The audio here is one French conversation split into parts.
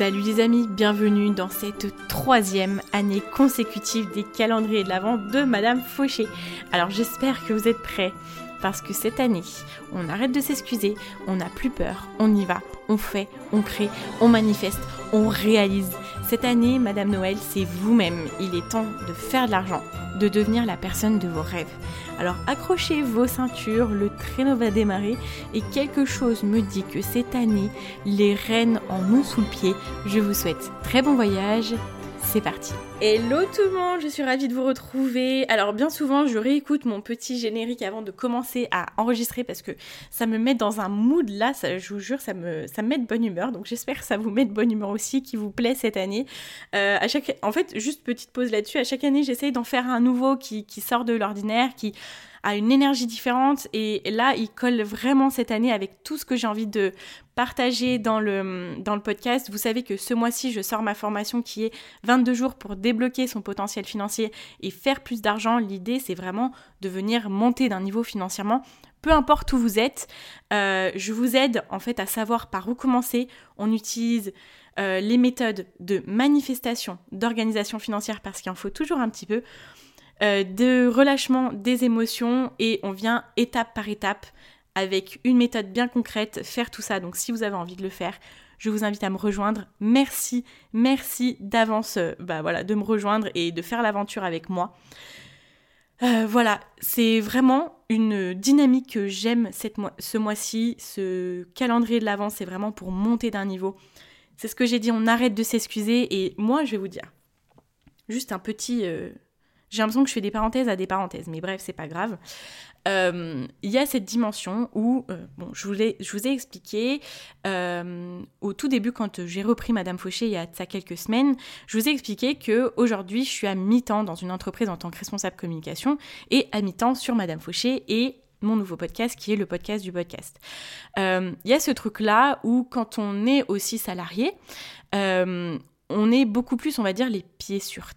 Salut les amis, bienvenue dans cette troisième année consécutive des calendriers de l'Avent de Madame Fauché. Alors j'espère que vous êtes prêts parce que cette année, on arrête de s'excuser, on n'a plus peur, on y va, on fait, on crée, on manifeste, on réalise. Cette année, Madame Noël, c'est vous-même. Il est temps de faire de l'argent, de devenir la personne de vos rêves. Alors accrochez vos ceintures, le traîneau va démarrer et quelque chose me dit que cette année, les reines en ont sous le pied. Je vous souhaite très bon voyage c'est parti. Hello tout le monde, je suis ravie de vous retrouver. Alors bien souvent, je réécoute mon petit générique avant de commencer à enregistrer parce que ça me met dans un mood là, je vous jure, ça me, met de bonne humeur. Donc j'espère que ça vous met de bonne humeur aussi, qui vous plaît cette année. Euh, en fait, juste petite pause là-dessus, à chaque année, j'essaye d'en faire un nouveau qui sort de l'ordinaire, qui a une énergie différente et là il colle vraiment cette année avec tout ce que j'ai envie de partager dans le, dans le podcast. Vous savez que ce mois-ci je sors ma formation qui est 22 jours pour débloquer son potentiel financier et faire plus d'argent. L'idée c'est vraiment de venir monter d'un niveau financièrement. Peu importe où vous êtes, euh, je vous aide en fait à savoir par où commencer. On utilise euh, les méthodes de manifestation, d'organisation financière parce qu'il en faut toujours un petit peu. Euh, de relâchement des émotions et on vient étape par étape avec une méthode bien concrète faire tout ça. Donc si vous avez envie de le faire, je vous invite à me rejoindre. Merci, merci d'avance euh, bah, voilà, de me rejoindre et de faire l'aventure avec moi. Euh, voilà, c'est vraiment une dynamique que j'aime ce mois-ci. Ce calendrier de l'avance, c'est vraiment pour monter d'un niveau. C'est ce que j'ai dit, on arrête de s'excuser. Et moi, je vais vous dire, juste un petit, j'ai l'impression que je fais des parenthèses à des parenthèses, mais bref, c'est pas grave. Euh, il y a cette dimension où, euh, bon, je vous, ai, expliqué euh, au tout début quand j'ai repris Madame Fauché il y a ça quelques semaines, je vous ai expliqué que aujourd'hui je suis à mi-temps dans une entreprise en tant que responsable communication et à mi-temps sur Madame Fauché et mon nouveau podcast qui est le podcast du podcast. Il y a ce truc-là où quand on est aussi salarié, on est beaucoup plus, on va dire, les pieds sur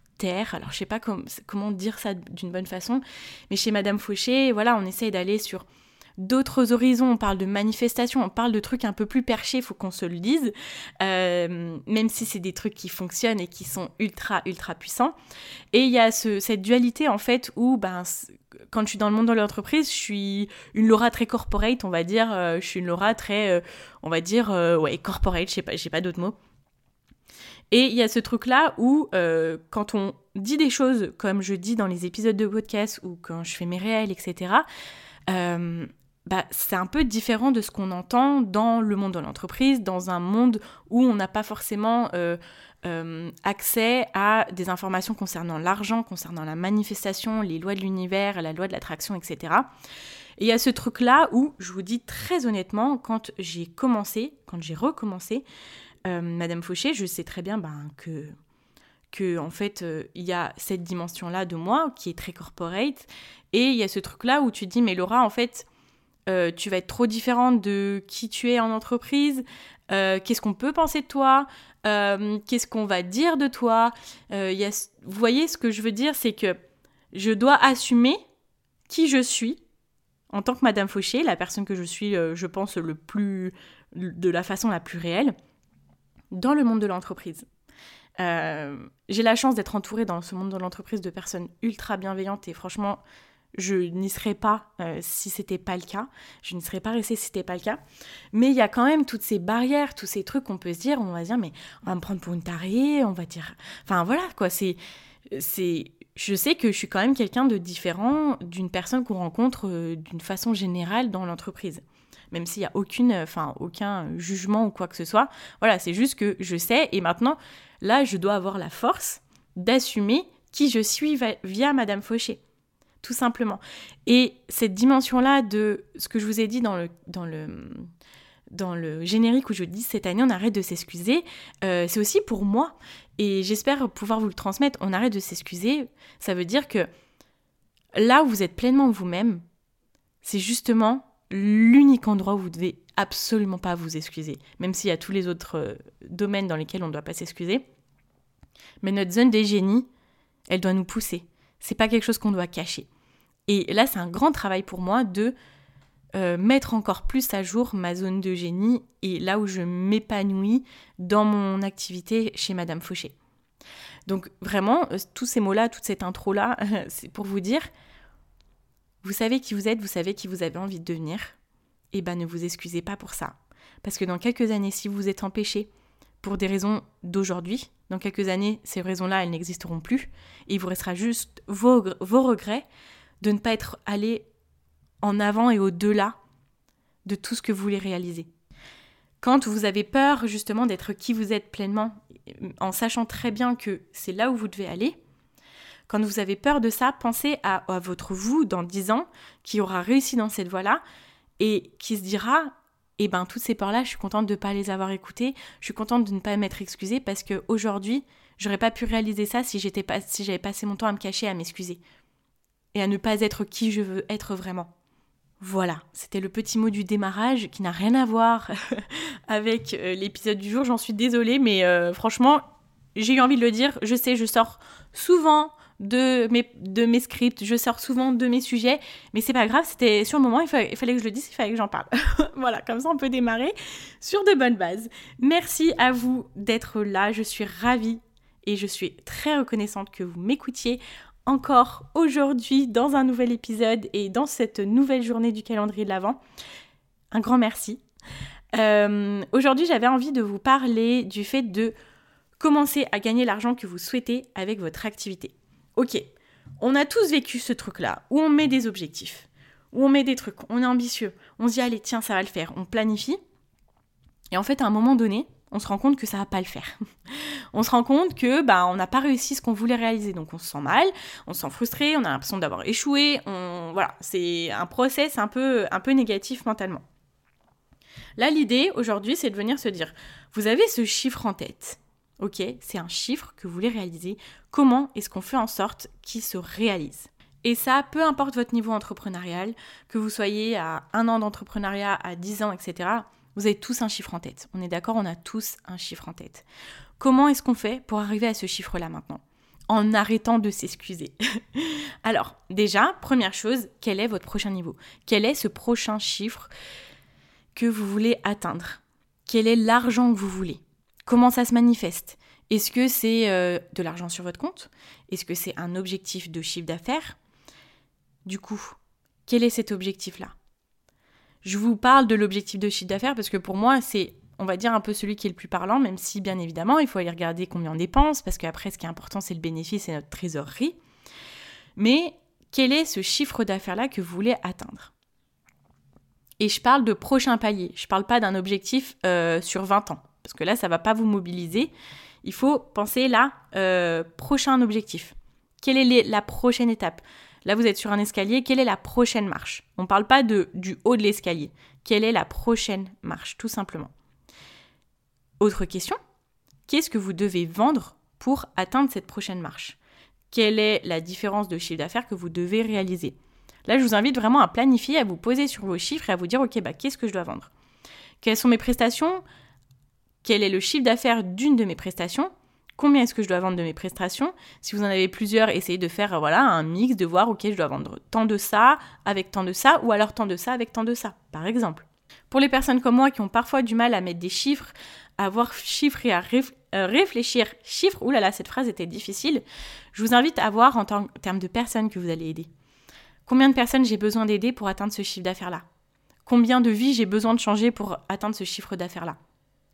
alors, je sais pas comment dire ça d'une bonne façon, mais chez Madame Fauché, voilà, on essaye d'aller sur d'autres horizons, on parle de manifestations, on parle de trucs un peu plus perchés, faut qu'on se le dise, euh, même si c'est des trucs qui fonctionnent et qui sont ultra, ultra puissants. Et il y a cette dualité, en fait, où ben, quand je suis dans le monde de l'entreprise, je suis une Laura très corporate, on va dire, euh, je suis une Laura très, euh, on va dire, ouais, corporate, je sais pas, j'ai pas d'autres mots. Et il y a ce truc-là où, euh, quand on dit des choses comme je dis dans les épisodes de podcast ou quand je fais mes réels, etc., euh, bah, c'est un peu différent de ce qu'on entend dans le monde de l'entreprise, dans un monde où on n'a pas forcément euh, accès à des informations concernant l'argent, concernant la manifestation, les lois de l'univers, la loi de l'attraction, etc. Et il y a ce truc-là où, je vous dis très honnêtement, quand j'ai commencé, quand j'ai recommencé, euh, Madame Fauché, je sais très bien ben, que, que en fait, euh, il y a cette dimension-là de moi qui est très corporate, et il y a ce truc-là où tu dis, mais Laura, en fait, euh, tu vas être trop différente de qui tu es en entreprise, qu'est-ce qu'on peut penser de toi, qu'est-ce qu'on va dire de toi? Vous voyez, ce que je veux dire, c'est que je dois assumer qui je suis en tant que Madame Fauché, la personne que je suis, je pense, le plus, de la façon la plus réelle dans le monde de l'entreprise. Euh, j'ai la chance d'être entourée dans ce monde de l'entreprise de personnes ultra bienveillantes et franchement, je n'y serais pas euh, si c'était pas le cas. Je n'y serais pas restée si c'était pas le cas. Mais il y a quand même toutes ces barrières, tous ces trucs qu'on peut se dire, on va dire, mais on va me prendre pour une tarée, on va dire. Enfin voilà, quoi, c'est. c'est je sais que je suis quand même quelqu'un de différent d'une personne qu'on rencontre euh, d'une façon générale dans l'entreprise même s'il n'y a aucune, enfin, aucun jugement ou quoi que ce soit. Voilà, c'est juste que je sais et maintenant, là, je dois avoir la force d'assumer qui je suis via Madame Fauché. Tout simplement. Et cette dimension-là de ce que je vous ai dit dans le, dans le, dans le générique où je dis cette année on arrête de s'excuser, euh, c'est aussi pour moi. Et j'espère pouvoir vous le transmettre. On arrête de s'excuser. Ça veut dire que là où vous êtes pleinement vous-même, c'est justement l'unique endroit où vous devez absolument pas vous excuser. Même s'il y a tous les autres euh, domaines dans lesquels on ne doit pas s'excuser. Mais notre zone des génies, elle doit nous pousser. C'est pas quelque chose qu'on doit cacher. Et là, c'est un grand travail pour moi de euh, mettre encore plus à jour ma zone de génie et là où je m'épanouis dans mon activité chez Madame Fauché. Donc vraiment, euh, tous ces mots-là, toute cette intro-là, c'est pour vous dire, vous savez qui vous êtes, vous savez qui vous avez envie de devenir, et eh ben ne vous excusez pas pour ça. Parce que dans quelques années, si vous êtes empêché pour des raisons d'aujourd'hui, dans quelques années, ces raisons-là, elles n'existeront plus, et il vous restera juste vos, vos regrets de ne pas être allé en avant et au-delà de tout ce que vous voulez réaliser. Quand vous avez peur justement d'être qui vous êtes pleinement, en sachant très bien que c'est là où vous devez aller, quand vous avez peur de ça, pensez à, votre vous dans 10 ans qui aura réussi dans cette voie-là et qui se dira eh ben toutes ces peurs-là, je suis contente de ne pas les avoir écoutées, je suis contente de ne pas m'être excusée parce qu'aujourd'hui, j'aurais pas pu réaliser ça si si j'avais passé mon temps à me cacher, à m'excuser et à ne pas être qui je veux être vraiment. Voilà, c'était le petit mot du démarrage qui n'a rien à voir avec euh, l'épisode du jour, j'en suis désolée, mais euh, franchement, j'ai eu envie de le dire, je sais, je sors souvent de mes, scripts, je sors souvent de mes sujets, mais c'est pas grave, c'était sur le moment, il fallait, que je le dise, il fallait que j'en parle. voilà, comme ça on peut démarrer sur de bonnes bases. Merci à vous d'être là, je suis ravie et je suis très reconnaissante que vous m'écoutiez encore aujourd'hui dans un nouvel épisode et dans cette nouvelle journée du calendrier de l'Avent. Un grand merci. Euh, aujourd'hui, j'avais envie de vous parler du fait de commencer à gagner l'argent que vous souhaitez avec votre activité. Ok, on a tous vécu ce truc-là, où on met des objectifs, où on met des trucs, on est ambitieux, on se dit allez tiens ça va le faire, on planifie. Et en fait à un moment donné, on se rend compte que ça va pas le faire. on se rend compte que bah on n'a pas réussi ce qu'on voulait réaliser, donc on se sent mal, on se sent frustré, on a l'impression d'avoir échoué, on voilà, c'est un process un peu un peu négatif mentalement. Là l'idée aujourd'hui, c'est de venir se dire vous avez ce chiffre en tête. OK, c'est un chiffre que vous voulez réaliser. Comment est-ce qu'on fait en sorte qu'il se réalise? Et ça, peu importe votre niveau entrepreneurial, que vous soyez à un an d'entrepreneuriat, à 10 ans, etc., vous avez tous un chiffre en tête. On est d'accord, on a tous un chiffre en tête. Comment est-ce qu'on fait pour arriver à ce chiffre-là maintenant? En arrêtant de s'excuser. Alors, déjà, première chose, quel est votre prochain niveau? Quel est ce prochain chiffre que vous voulez atteindre? Quel est l'argent que vous voulez? Comment ça se manifeste? Est-ce que c'est euh, de l'argent sur votre compte? Est-ce que c'est un objectif de chiffre d'affaires? Du coup, quel est cet objectif-là? Je vous parle de l'objectif de chiffre d'affaires parce que pour moi, c'est, on va dire, un peu celui qui est le plus parlant, même si, bien évidemment, il faut aller regarder combien on dépense, parce qu'après, ce qui est important, c'est le bénéfice et notre trésorerie. Mais quel est ce chiffre d'affaires-là que vous voulez atteindre? Et je parle de prochain palier. Je ne parle pas d'un objectif euh, sur 20 ans, parce que là, ça ne va pas vous mobiliser. Il faut penser là, euh, prochain objectif. Quelle est la prochaine étape? Là, vous êtes sur un escalier. Quelle est la prochaine marche? On ne parle pas de, du haut de l'escalier. Quelle est la prochaine marche, tout simplement? Autre question. Qu'est-ce que vous devez vendre pour atteindre cette prochaine marche? Quelle est la différence de chiffre d'affaires que vous devez réaliser? Là, je vous invite vraiment à planifier, à vous poser sur vos chiffres et à vous dire, OK, bah, qu'est-ce que je dois vendre? Quelles sont mes prestations? Quel est le chiffre d'affaires d'une de mes prestations? Combien est-ce que je dois vendre de mes prestations. Si vous en avez plusieurs, essayez de faire voilà un mix, de voir, ok, je dois vendre tant de ça avec tant de ça, ou alors tant de ça avec tant de ça, par exemple. Pour les personnes comme moi qui ont parfois du mal à mettre des chiffres, à voir chiffres et à euh, réfléchir chiffres, oulala, cette phrase était difficile, je vous invite à voir en termes de personnes que vous allez aider. Combien de personnes j'ai besoin d'aider pour atteindre ce chiffre d'affaires-là? Combien de vies j'ai besoin de changer pour atteindre ce chiffre d'affaires-là?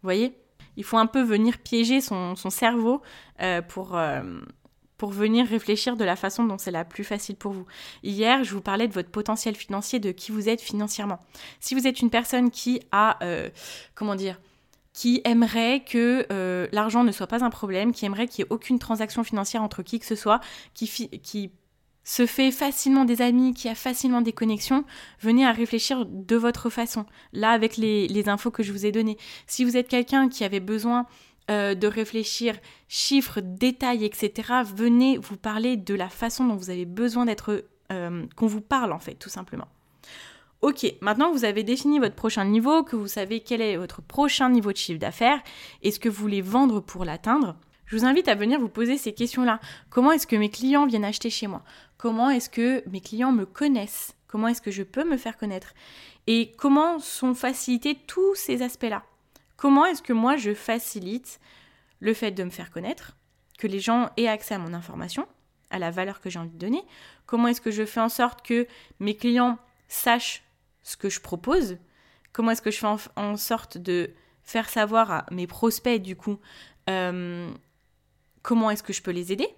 Vous voyez? Il faut un peu venir piéger son, cerveau euh, pour, euh, pour venir réfléchir de la façon dont c'est la plus facile pour vous. Hier, je vous parlais de votre potentiel financier, de qui vous êtes financièrement. Si vous êtes une personne qui a, euh, comment dire, qui aimerait que l'argent ne soit pas un problème, qui aimerait qu'il n'y ait aucune transaction financière entre qui que ce soit, qui, qui se fait facilement des amis, qui a facilement des connexions, venez à réfléchir de votre façon. Là, avec les, infos que je vous ai données. Si vous êtes quelqu'un qui avait besoin euh, de réfléchir chiffres, détails, etc., venez vous parler de la façon dont vous avez besoin d'être, euh, qu'on vous parle en fait, tout simplement. Ok, maintenant que vous avez défini votre prochain niveau, que vous savez quel est votre prochain niveau de chiffre d'affaires et ce que vous voulez vendre pour l'atteindre, je vous invite à venir vous poser ces questions-là. Comment est-ce que mes clients viennent acheter chez moi? Comment est-ce que mes clients me connaissent? Comment est-ce que je peux me faire connaître? Et comment sont facilités tous ces aspects-là? Comment est-ce que moi je facilite le fait de me faire connaître, que les gens aient accès à mon information, à la valeur que j'ai envie de donner? Comment est-ce que je fais en sorte que mes clients sachent ce que je propose? Comment est-ce que je fais en, sorte de faire savoir à mes prospects, du coup, euh, comment est-ce que je peux les aider?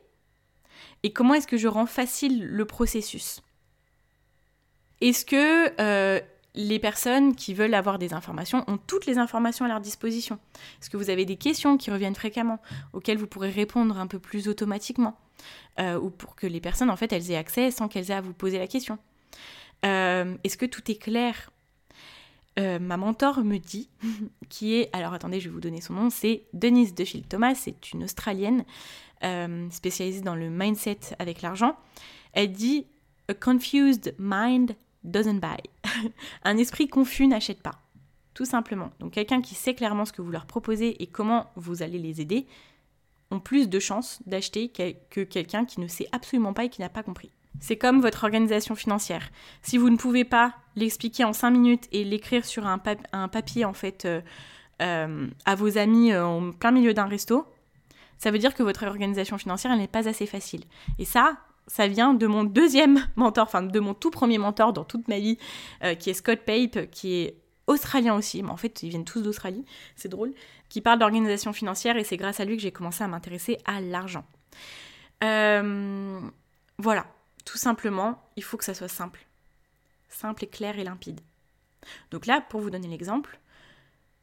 Et comment est-ce que je rends facile le processus? Est-ce que euh, les personnes qui veulent avoir des informations ont toutes les informations à leur disposition? Est-ce que vous avez des questions qui reviennent fréquemment, auxquelles vous pourrez répondre un peu plus automatiquement? Euh, Ou pour que les personnes, en fait, elles aient accès sans qu'elles aient à vous poser la question? Euh, Est-ce que tout est clair? Ma mentor me dit, qui est, alors attendez, je vais vous donner son nom, c'est Denise DeFil Thomas, c'est une Australienne euh, spécialisée dans le mindset avec l'argent. Elle dit A confused mind doesn't buy. Un esprit confus n'achète pas. Tout simplement. Donc quelqu'un qui sait clairement ce que vous leur proposez et comment vous allez les aider ont plus de chances d'acheter que quelqu'un qui ne sait absolument pas et qui n'a pas compris. C'est comme votre organisation financière. Si vous ne pouvez pas l'expliquer en 5 minutes et l'écrire sur un, papier en fait euh, euh, à vos amis en plein milieu d'un resto, ça veut dire que votre organisation financière, n'est pas assez facile. Et ça, ça vient de mon deuxième mentor, enfin de mon tout premier mentor dans toute ma vie, euh, qui est Scott Pape, qui est australien aussi, mais en fait ils viennent tous d'Australie, c'est drôle, qui parle d'organisation financière et c'est grâce à lui que j'ai commencé à m'intéresser à l'argent. Euh, voilà, tout simplement, il faut que ça soit simple. Simple et clair et limpide. Donc là, pour vous donner l'exemple,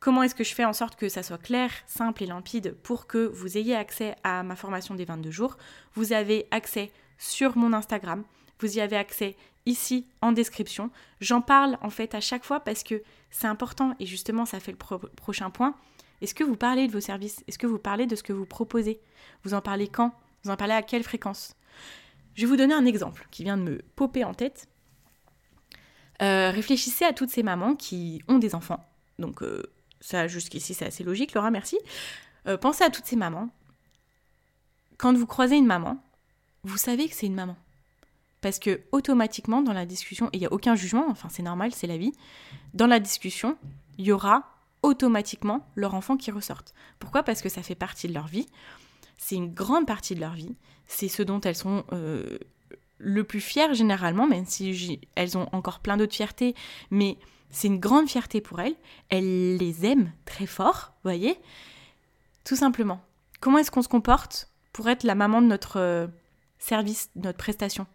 Comment est-ce que je fais en sorte que ça soit clair, simple et limpide pour que vous ayez accès à ma formation des 22 jours? Vous avez accès sur mon Instagram, vous y avez accès ici en description. J'en parle en fait à chaque fois parce que c'est important et justement ça fait le prochain point. Est-ce que vous parlez de vos services? Est-ce que vous parlez de ce que vous proposez? Vous en parlez quand? Vous en parlez à quelle fréquence? Je vais vous donner un exemple qui vient de me popper en tête. Euh, réfléchissez à toutes ces mamans qui ont des enfants. Donc euh, ça, jusqu'ici, c'est assez logique, Laura, merci. Euh, pensez à toutes ces mamans. Quand vous croisez une maman, vous savez que c'est une maman. Parce que automatiquement, dans la discussion, il n'y a aucun jugement, enfin c'est normal, c'est la vie, dans la discussion, il y aura automatiquement leur enfant qui ressortent. Pourquoi? Parce que ça fait partie de leur vie. C'est une grande partie de leur vie. C'est ce dont elles sont euh, le plus fières généralement, même si elles ont encore plein d'autres fiertés. Mais c'est une grande fierté pour elle. Elle les aime très fort, voyez Tout simplement. Comment est-ce qu'on se comporte pour être la maman de notre euh, service, de notre prestation?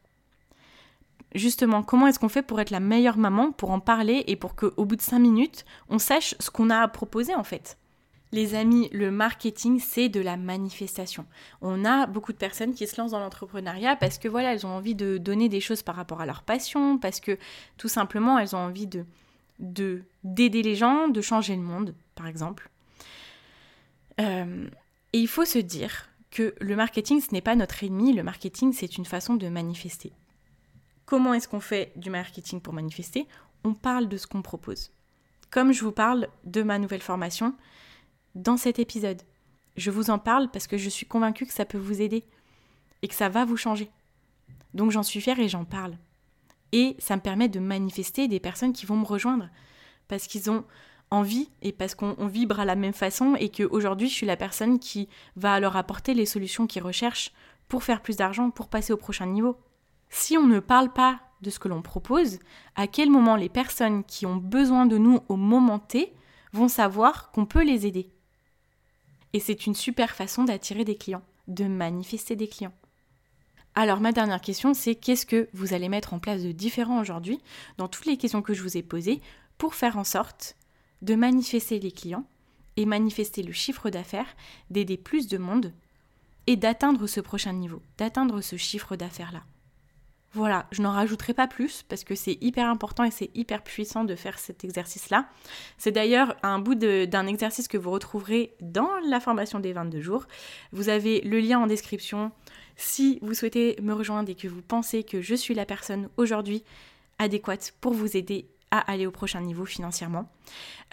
Justement, comment est-ce qu'on fait pour être la meilleure maman, pour en parler et pour qu'au bout de cinq minutes, on sache ce qu'on a à proposer en fait? Les amis, le marketing, c'est de la manifestation. On a beaucoup de personnes qui se lancent dans l'entrepreneuriat parce que voilà, elles ont envie de donner des choses par rapport à leur passion, parce que tout simplement, elles ont envie de, de d'aider les gens, de changer le monde, par exemple. Euh, et il faut se dire que le marketing, ce n'est pas notre ennemi, le marketing, c'est une façon de manifester. Comment est-ce qu'on fait du marketing pour manifester? On parle de ce qu'on propose. Comme je vous parle de ma nouvelle formation dans cet épisode. Je vous en parle parce que je suis convaincue que ça peut vous aider et que ça va vous changer. Donc j'en suis fière et j'en parle. Et ça me permet de manifester des personnes qui vont me rejoindre parce qu'ils ont envie et parce qu'on vibre à la même façon et qu'aujourd'hui je suis la personne qui va leur apporter les solutions qu'ils recherchent pour faire plus d'argent, pour passer au prochain niveau. Si on ne parle pas de ce que l'on propose, à quel moment les personnes qui ont besoin de nous au moment T vont savoir qu'on peut les aider? Et c'est une super façon d'attirer des clients, de manifester des clients. Alors ma dernière question, c'est qu'est-ce que vous allez mettre en place de différent aujourd'hui dans toutes les questions que je vous ai posées pour faire en sorte de manifester les clients et manifester le chiffre d'affaires, d'aider plus de monde et d'atteindre ce prochain niveau, d'atteindre ce chiffre d'affaires-là? Voilà, je n'en rajouterai pas plus parce que c'est hyper important et c'est hyper puissant de faire cet exercice-là. C'est d'ailleurs un bout d'un exercice que vous retrouverez dans la formation des 22 jours. Vous avez le lien en description. Si vous souhaitez me rejoindre et que vous pensez que je suis la personne aujourd'hui adéquate pour vous aider à aller au prochain niveau financièrement.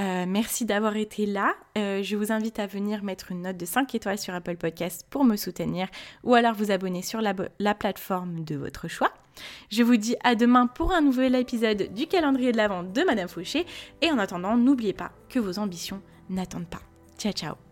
Euh, merci d'avoir été là. Euh, je vous invite à venir mettre une note de 5 étoiles sur Apple Podcast pour me soutenir ou alors vous abonner sur la, la plateforme de votre choix. Je vous dis à demain pour un nouvel épisode du calendrier de l'Avent de Madame Fauché et en attendant, n'oubliez pas que vos ambitions n'attendent pas. Ciao ciao